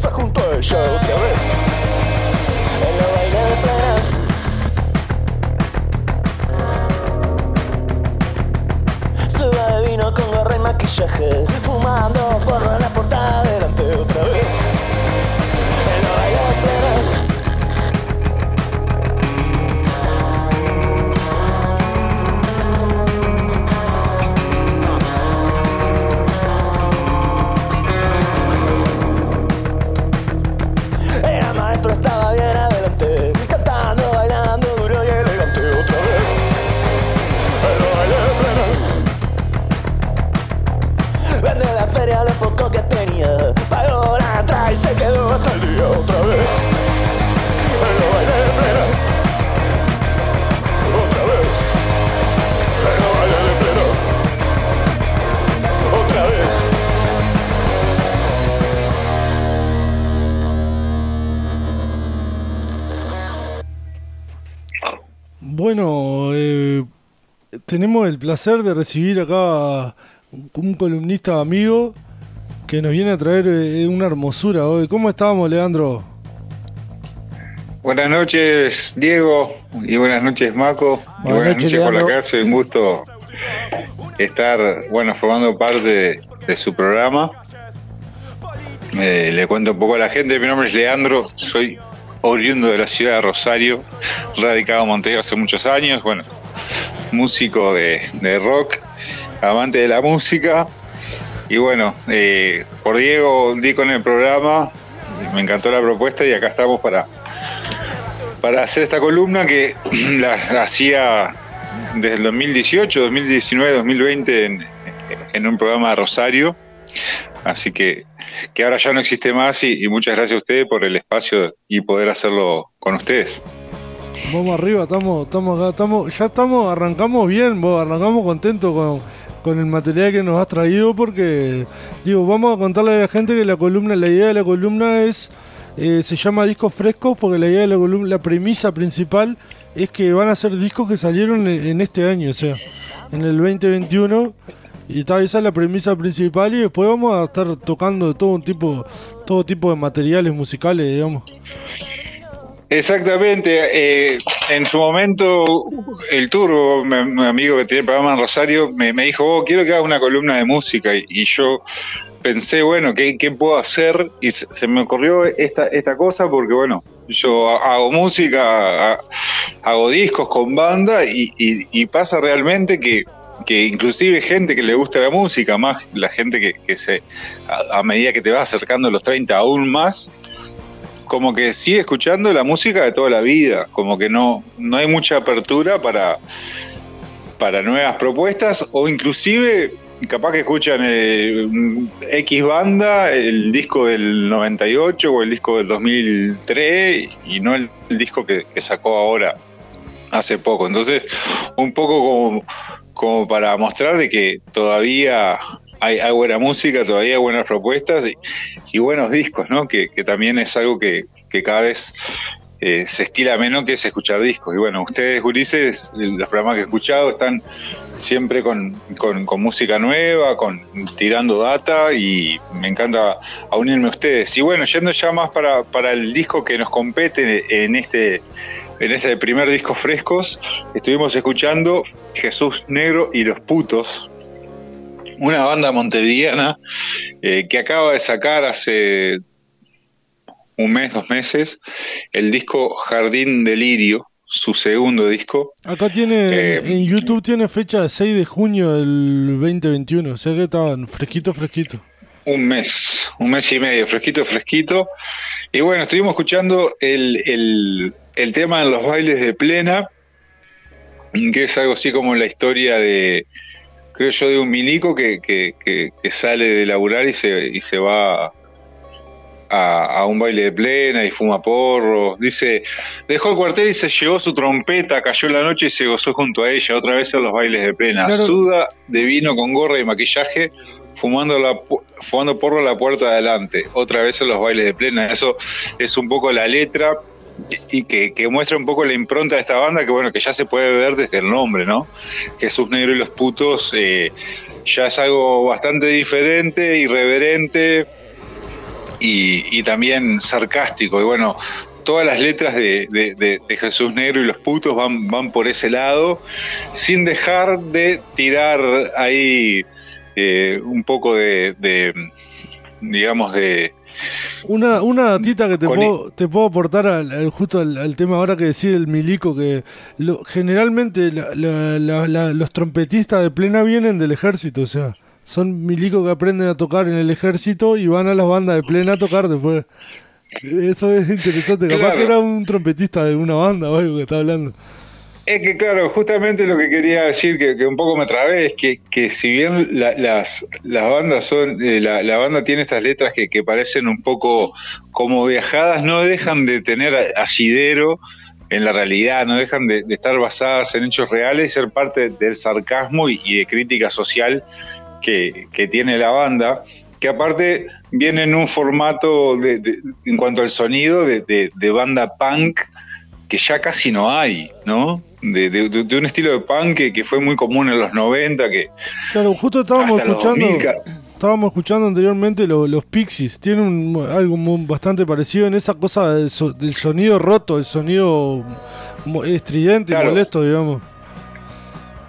se a ella Bueno, eh, tenemos el placer de recibir acá un columnista amigo que nos viene a traer eh, una hermosura hoy. ¿Cómo estamos, Leandro? Buenas noches, Diego, y buenas noches, Maco, y Buenas buenas noches, noches por la casa. Un gusto estar, bueno, formando parte de, de su programa. Eh, le cuento un poco a la gente. Mi nombre es Leandro, soy oriundo de la ciudad de Rosario, radicado en Montevideo hace muchos años. Bueno, músico de, de rock, amante de la música. Y bueno, eh, por Diego di con el programa, me encantó la propuesta y acá estamos para, para hacer esta columna que la, la hacía desde el 2018, 2019, 2020 en, en un programa de Rosario. Así que, que ahora ya no existe más y, muchas gracias a ustedes por el espacio y poder hacerlo con ustedes. Vamos arriba, estamos, estamos acá, estamos, ya estamos, arrancamos bien, vos, arrancamos contentos con, con el material que nos has traído porque, digo, vamos a contarle a la gente que la columna, la idea de la columna es, eh, se llama discos frescos porque la idea de la columna, la premisa principal es que van a ser discos que salieron en este año, o sea, en el 2021 y tal, esa es la premisa principal y después vamos a estar tocando todo un tipo, todo tipo de materiales musicales, digamos. Exactamente. eh, en su momento, el Turbo, mi, mi amigo que tiene el programa en Rosario, me, dijo, oh, quiero que haga una columna de música. Y, yo pensé, bueno, ¿qué, puedo hacer? Y se, me ocurrió esta, esta cosa porque, bueno, yo ha- hago música, ha- hago discos con banda y pasa realmente que que inclusive gente que le gusta la música, más la gente que, que se a, medida que te vas acercando a los 30 aún más, como que sigue escuchando la música de toda la vida, como que no, no hay mucha apertura para, para nuevas propuestas o inclusive capaz que escuchan eh, X banda, el disco del 98 o el disco del 2003 y no el, disco que sacó ahora hace poco. Entonces, un poco como, como para mostrar de que todavía hay, hay buena música, todavía hay buenas propuestas y, y buenos discos, ¿no? Que, también es algo que, cada vez eh, se estila menos que es escuchar discos. Y bueno, ustedes, Ulises, los programas que he escuchado están siempre con música nueva, con tirando data y me encanta a unirme a ustedes. Y bueno, yendo ya más para, para el disco que nos compete en este en este primer disco Frescos, estuvimos escuchando Jesús Negro y los Putos, una banda montevideana eh, que acaba de sacar hace un mes, dos meses, el disco Jardín Delirio, su segundo disco. Acá tiene, Eh, en YouTube tiene fecha 6 de junio del 2021, o sea que estaban fresquito, fresquito. Un mes, un mes y medio, fresquito, fresquito. Y bueno, estuvimos escuchando el, el, el tema en los bailes de plena, que es algo así como la historia de, creo yo, de un milico que, que, que, que sale de laburar y se, y se va a, a un baile de plena y fuma porros. Dice, dejó el cuartel y se llevó su trompeta, cayó la noche y se gozó junto a ella, otra vez en los bailes de plena. Claro. Suda de vino con gorra y maquillaje, fumando, la, fumando porro la puerta de adelante, otra vez en los bailes de plena. Eso es un poco la letra y que, que muestra un poco la impronta de esta banda, que bueno, que ya se puede ver desde el nombre, ¿no? Jesús Negro y los putos eh, ya es algo bastante diferente, irreverente, y, también sarcástico. Y bueno, todas las letras de, Jesús Negro y los putos van, van por ese lado, sin dejar de tirar ahí eh, un poco de, digamos, de... Una, una datita que te puedo, te puedo aportar al, justo al, tema ahora que decía el milico, que generalmente los trompetistas de plena vienen del ejército, o sea, son milicos que aprenden a tocar en el ejército y van a las bandas de plena a tocar después. Eso es interesante. Capaz que era un trompetista de una banda o algo que está hablando. Es que, claro, justamente lo que quería decir, que, un poco me trabé, es que, que si bien las, las bandas son, eh, la, banda tiene estas letras que, que, parecen un poco como viajadas, no dejan de tener asidero en la realidad, no dejan de, estar basadas en hechos reales y ser parte del sarcasmo y, de crítica social que, que tiene la banda que aparte viene en un formato de, en cuanto al sonido de, banda punk que ya casi no hay, ¿no? De, un estilo de punk que, fue muy común en los 90, que... Claro, justo estábamos escuchando... Estábamos escuchando anteriormente los Pixies, tienen algo bastante parecido en esa cosa del, sonido roto, el sonido estridente y molesto, digamos.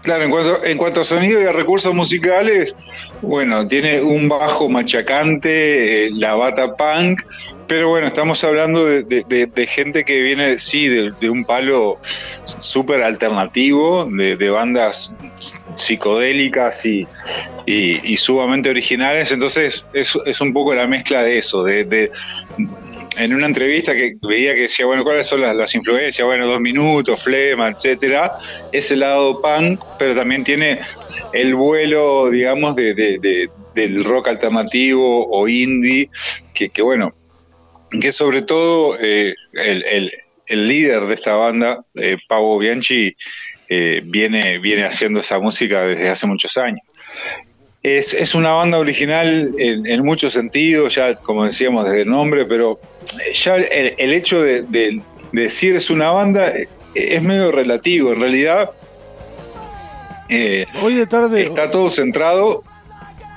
Claro, en cuanto, en cuanto a sonido y a recursos musicales, bueno, tiene un bajo machacante, eh, la bata punk, pero bueno, estamos hablando de, gente que viene, sí, de, un palo súper alternativo, de, bandas psicodélicas y, sumamente originales, entonces es, es un poco la mezcla de eso, de, en una entrevista que veía que decía, bueno, ¿cuáles son las, influencias? Bueno, dos minutos, flema, etcétera. Ese lado punk, pero también tiene el vuelo, digamos, de, del rock alternativo o indie, que, que bueno, que sobre todo eh, el, el, líder de esta banda, eh, Pavo Bianchi, eh, viene, viene haciendo esa música desde hace muchos años. Es, es una banda original en, muchos sentidos, ya como decíamos desde el nombre, pero ya el, hecho de, decir es una banda eh, es medio relativo. En realidad, eh, hoy de tarde está todo centrado.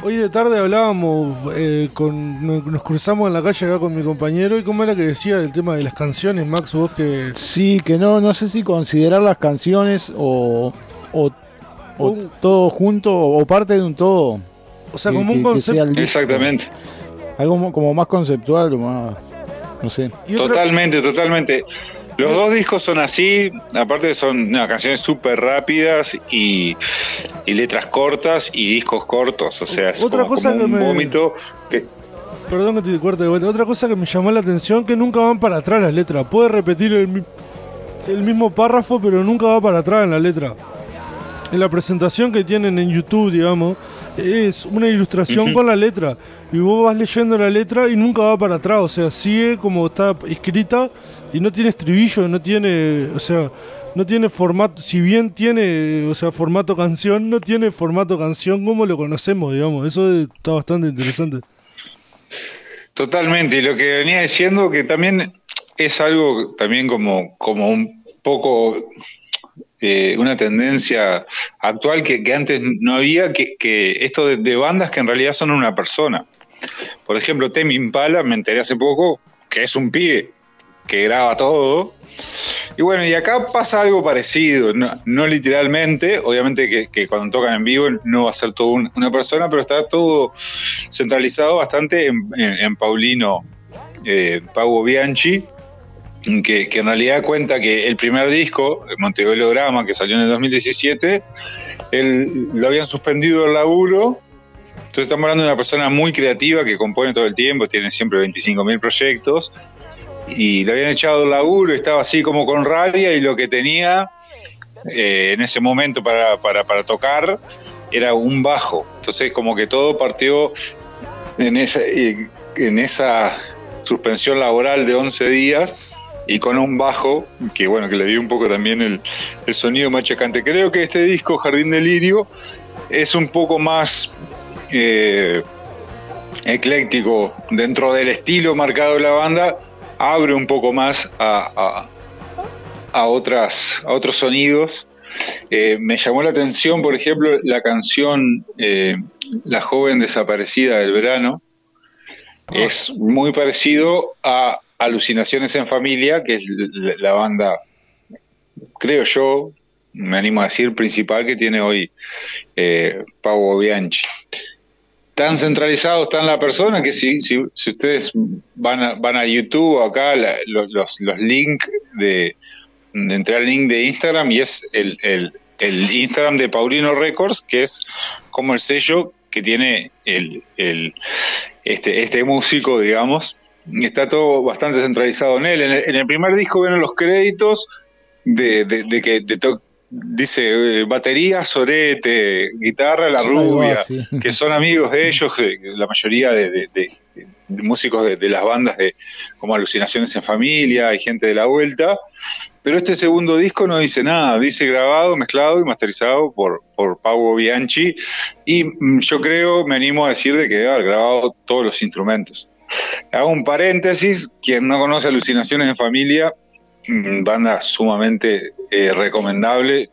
Hoy de tarde hablábamos, eh, con, nos cruzamos en la calle acá con mi compañero y cómo era que decía el tema de las canciones, Max, vos que... Sí, que no, no sé si considerar las canciones o, o o todo junto o parte de un todo. O sea, como un concepto. Exactamente. Algo como más conceptual, más. No sé. Totalmente, totalmente. Los dos discos son así, aparte son canciones súper rápidas y, letras cortas y discos cortos, o sea, es Otra cosa un vómito Perdón que te corte de vuelta. Otra cosa que me llamó la atención que nunca van para atrás las letras. Puede repetir el, el mismo párrafo, pero nunca va para atrás en la letra en la presentación que tienen en YouTube, digamos, es una ilustración con la letra. Y vos vas leyendo la letra y nunca va para atrás. O sea, sigue como está escrita y no tiene estribillo, no tiene, o sea, no tiene formato, si bien tiene, o sea, formato canción, no tiene formato canción como lo conocemos, digamos. Eso está bastante interesante. Totalmente, y lo que venía diciendo que también es algo también como, como un poco eh, una tendencia actual que, antes no había, que, esto de, bandas que en realidad son una persona. Por ejemplo, Temi Impala, me enteré hace poco, que es un pibe que graba todo. Y bueno, y acá pasa algo parecido, no, literalmente, obviamente que, cuando tocan en vivo no va a ser todo una persona, pero está todo centralizado bastante en, Paulino eh, Pau Bianchi, que, en realidad cuenta que el primer disco, Montebello Grama, que salió en el 2017, él, lo habían suspendido el laburo. Entonces estamos hablando de una persona muy creativa que compone todo el tiempo, tiene siempre 25.000 proyectos, y le habían echado el laburo, estaba así como con rabia, y lo que tenía eh, en ese momento para, para, para tocar era un bajo. Entonces como que todo partió en esa, en esa suspensión laboral de 11 días y con un bajo que bueno que le dio un poco también el, sonido machacante. Creo que este disco Jardín de Lirio es un poco más eh, ecléctico dentro del estilo marcado de la banda, abre un poco más a, a, otras, a otros sonidos. Eh, me llamó la atención, por ejemplo, la canción eh, La joven desaparecida del verano, Es muy parecido a Alucinaciones en Familia, que es la, banda, creo yo, me animo a decir, principal que tiene hoy eh, Bianchi. Tan centralizado está en la persona que si, si, ustedes van a, van a YouTube acá, los, los links de, de entrar al link de Instagram y es el, el, el Instagram de Paulino Records, que es como el sello que tiene el, el, este, este músico, digamos. Y Está todo bastante centralizado en él. En el, en el primer disco vienen los créditos de, de, de que de to- dice eh, batería, sorete, guitarra, la rubia, sí. que son amigos de ellos, la mayoría de, músicos de, las bandas de como Alucinaciones en Familia, hay gente de la vuelta, pero este segundo disco no dice nada, dice grabado, mezclado y masterizado por, por Bianchi, y mm, yo creo, me animo a decir de que haber grabado todos los instrumentos. Hago un paréntesis, quien no conoce Alucinaciones en Familia, mm, banda sumamente eh, recomendable.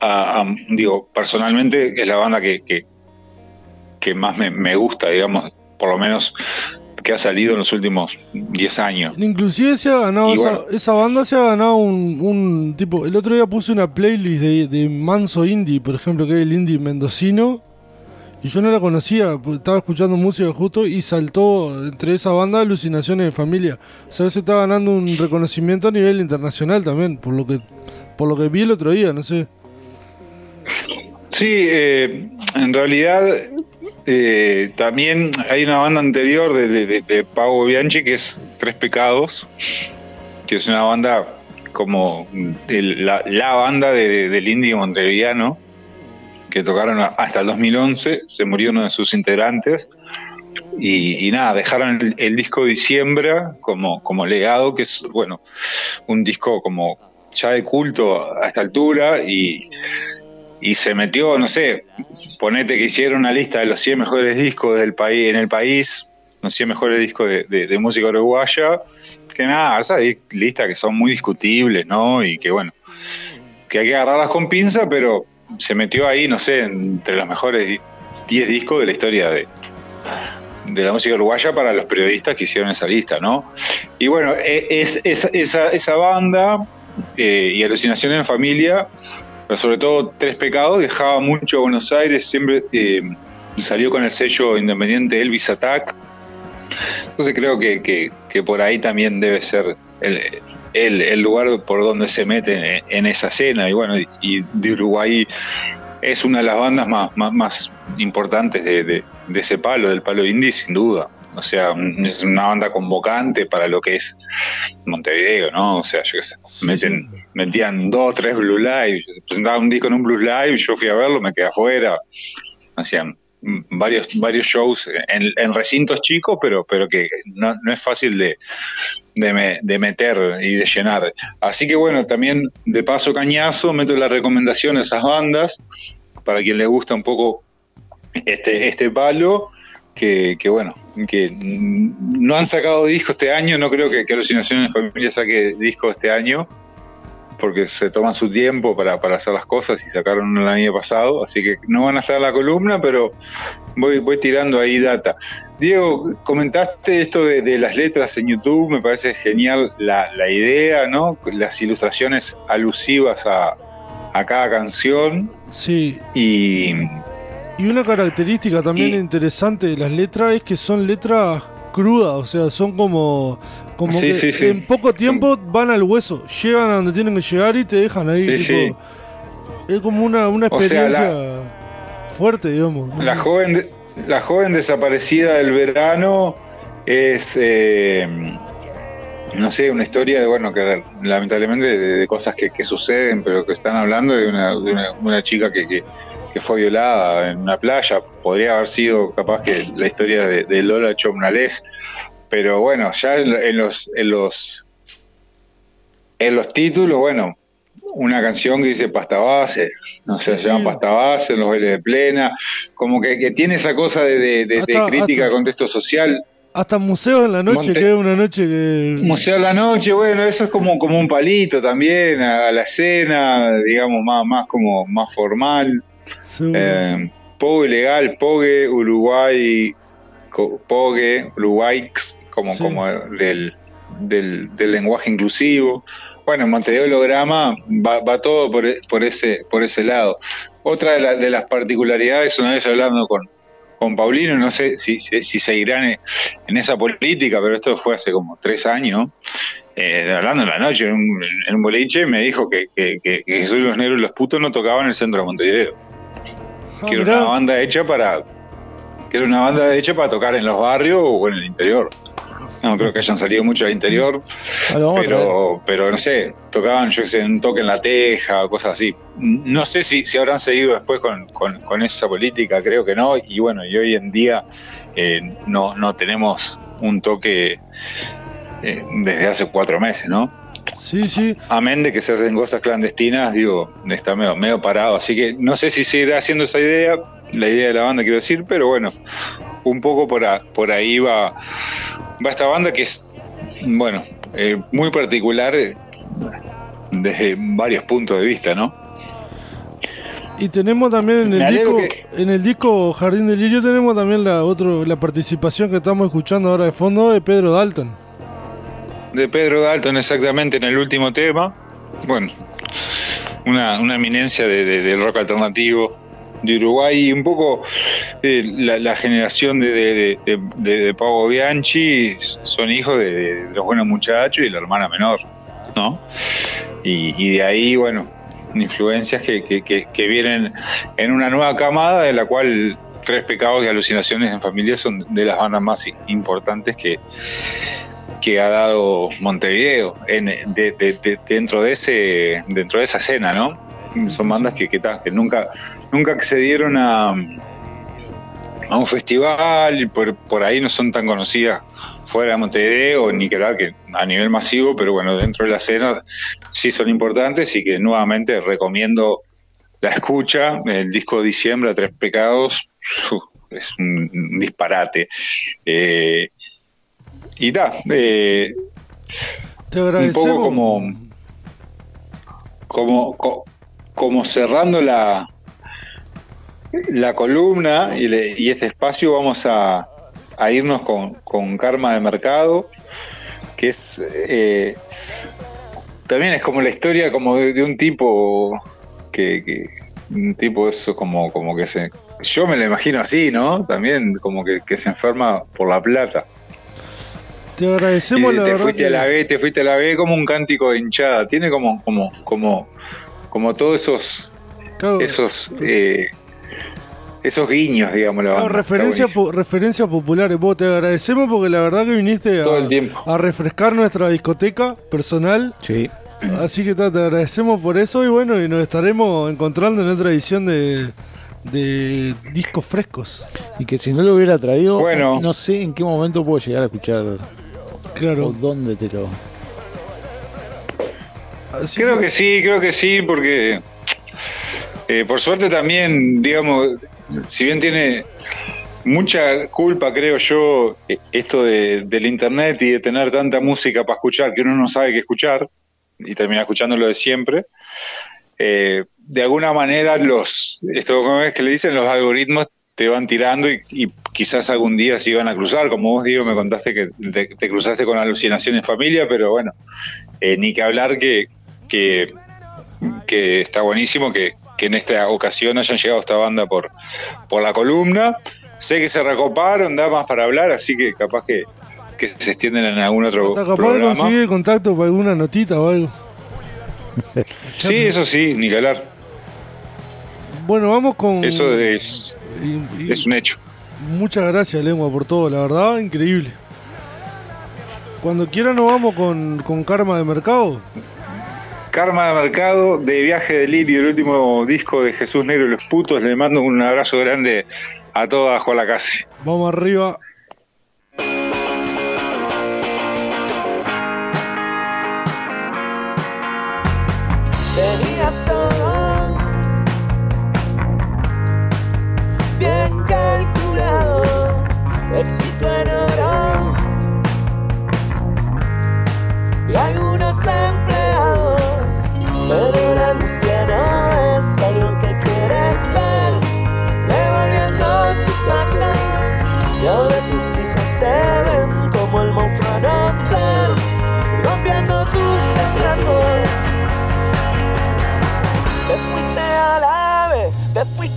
A- a- digo, personalmente es la banda que, que, que más me, me gusta, digamos, por lo menos que ha salido en los últimos 10 años. Inclusive se ha ganado, Y esa, bueno. esa banda se ha ganado un, un tipo, el otro día puse una playlist de, de Manso Indie, por ejemplo, que es el indie mendocino, y yo no la conocía, pues, estaba escuchando música justo y saltó entre esa banda Alucinaciones de Familia. O sea, se está ganando un reconocimiento a nivel internacional también, por lo que por lo que vi el otro día, no sé. Sí, eh, en realidad eh, también hay una banda anterior de, de, de, Pago Bianchi que es Tres Pecados, que es una banda como la, la banda de- del indie montevideano, que tocaron hasta el 2011, se murió uno de sus integrantes. Y, y nada, dejaron el, el disco Diciembre como, como legado, que es, bueno, un disco como ya de culto a esta altura y, y se metió, no sé, ponete que hicieron una lista de los 100 mejores discos del país en el país, los 100 mejores discos de, de- música uruguaya, que nada, esas listas que son muy discutibles, ¿no? Y que bueno, que hay que agarrarlas con pinza, pero se metió ahí, no sé, entre los mejores di- 10 discos de la historia de, de la música uruguaya para los periodistas que hicieron esa lista, ¿no? Y bueno, e- es, esa, esa, banda eh, y Alucinaciones en Familia, pero sobre todo Tres Pecados, dejaba mucho a Buenos Aires, siempre eh, salió con el sello independiente Elvis Attack. Entonces creo que, que, que por ahí también debe ser el, el, el lugar por donde se meten en, en esa escena. Y bueno, y, y de Uruguay es una de las bandas más, más, más importantes de, de, de ese palo, del palo indie, sin duda. O sea, es una banda convocante para lo que es Montevideo, ¿no? O sea, yo qué sé, Sí, meten, sí. metían dos, tres Blue Live, presentaban un disco en un Blue Live, yo fui a verlo, me quedé afuera. Hacían varios, varios shows en, recintos chicos, pero, pero que no, no es fácil de, de, me- de meter y de llenar. Así que bueno, también de paso cañazo, meto la recomendación a esas bandas, para quien le gusta un poco este, este palo, que, que bueno, que no han sacado disco este año, no creo que, que Alucinaciones Familia saque disco este año, porque se toman su tiempo para, para hacer las cosas y sacaron el año pasado, así que no van a estar en la columna, pero voy, voy tirando ahí data. Diego, comentaste esto de, de las letras en YouTube, me parece genial la, la idea, ¿no? Las ilustraciones alusivas a, a cada canción Sí, y Y una característica también Y- interesante de las letras es que son letras crudas, o sea, son como, como Sí, que sí, sí. en poco tiempo van al hueso, llegan a donde tienen que llegar y te dejan ahí. Tipo, Es como una, una O sea, experiencia fuerte, digamos. La joven, de- la joven desaparecida del verano es, eh, no sé, una historia de, bueno, que lamentablemente de, de cosas que, que suceden, pero que están hablando de una, de una, una chica que, que, que fue violada en una playa. Podría haber sido capaz que la historia de, de Lola Chomnales, pero bueno, ya en, en los, en los en los títulos, bueno, una canción que dice pasta base, no sé, Sí, se llama sí. pasta base, en los bailes de plena, como que, que tiene esa cosa de, de- de- de Hasta- crítica hasta- contexto social. Hasta museos en la noche, Monte- que es una noche que... Museo de la noche, bueno, eso es como, como un palito también a, a la escena, digamos, más, más como más formal. Seguro. Eh, Pogue legal, Pogue, Uruguay Pogue, Uruguaix, como, Sí. como del, del, del lenguaje inclusivo. Bueno, en Montevideo Holograma va, va todo por, por, ese, por ese lado. Otra de, la- de las particularidades, una vez hablando con, con Paulino, no sé si, si, si seguirán en, en esa política, pero esto fue hace como tres años, eh, hablando en la noche en un, en un boliche, me dijo que, que, que, que Jesús y los Negros y los Putos no tocaban en el centro de Montevideo. Ah, que era mirá. una banda hecha para que era una banda hecha para tocar en los barrios o en el interior. No creo que hayan salido mucho al interior, traer. pero, pero no sé, tocaban, yo sé, un toque en la teja cosas así. No sé si, si habrán seguido después con, con- con esa política, creo que no. Y bueno, y hoy en día eh, no, no tenemos un toque eh, desde hace cuatro meses, ¿no? Sí, sí. Amén de que se hacen cosas clandestinas, digo, está medio, medio parado. Así que no sé si seguirá haciendo esa idea, la idea de la banda, quiero decir, pero bueno, un poco por, a- por ahí va, va esta banda que es, bueno, eh, muy particular eh, desde varios puntos de vista, ¿no? Y tenemos también en el disco, que- en el disco Jardín del Lirio tenemos también la otro, la participación que estamos escuchando ahora de fondo de Pedro Dalton. De Pedro Dalton, exactamente, en el último tema. Bueno, una, una eminencia de- de- del rock alternativo de Uruguay un poco eh, la, generación de, de, de, de- Pavo Bianchi son hijos de, los buenos muchachos y la hermana menor, ¿no? Y, de ahí, bueno, influencias que, que, que, vienen en una nueva camada de la cual Tres Pecados y Alucinaciones en Familia son de las bandas más importantes que, que ha dado Montevideo en, de- de- de- dentro de ese dentro de esa escena no son bandas que, que, ta, que nunca nunca accedieron a a un festival y por, por ahí no son tan conocidas fuera de Montevideo ni que hablar que a nivel masivo pero bueno dentro de la escena sí son importantes y que nuevamente recomiendo la escucha el disco de diciembre a tres pecados es un, un disparate eh, y da, eh, Te un agradecemos. poco como, como, co- como cerrando la, la columna y, le- y este espacio vamos a, a irnos con, con Karma de Mercado, que es eh, también es como la historia como de, de un tipo que, que- un tipo eso como, como que se yo me lo imagino así, ¿no? También como que, que se enferma por la plata. Te agradecemos Y la te fuiste que- a la B, te fuiste a la B como un cántico de hinchada. Tiene como, como, como, como todos esos, claro, esos, eh, esos guiños, digamos, la claro, referencias, po- referencias populares. Vos te agradecemos porque la verdad que viniste Todo a, el tiempo. a refrescar nuestra discoteca personal. Sí. Así que ta, te agradecemos por eso y bueno, y nos estaremos encontrando en otra edición de, de discos frescos. Y que si no lo hubiera traído, Bueno. no sé en qué momento puedo llegar a escuchar o Claro. dónde te lo. Así Creo que sí, creo que sí, porque eh, por suerte también, digamos, si bien tiene mucha culpa, creo yo, eh, esto de- del internet y de tener tanta música para escuchar que uno no sabe qué escuchar y termina escuchando lo de siempre. eh, de alguna manera los esto como es que le dicen los algoritmos te van tirando y, y quizás algún día se iban a cruzar como vos digo me contaste que te, te cruzaste con alucinación en familia pero bueno eh, ni que hablar que, que, que está buenísimo que, que en esta ocasión hayan llegado a esta banda por, por la columna. Sé que se recoparon, da más para hablar, así que capaz que, que se extienden en algún otro Hasta capaz de conseguir contacto para alguna notita o algo. Sí, eso sí, ni. Bueno, vamos con. Eso es, y- y- es un hecho. Muchas gracias, Lengua, por todo, la verdad, increíble. Cuando quiera nos vamos con, con Karma de Mercado. Karma de Mercado, de Viaje de Lirio, el último disco de Jesús Negro y los Putos. Le mando un abrazo grande a toda Juan Casi. Vamos arriba. tenías Netflix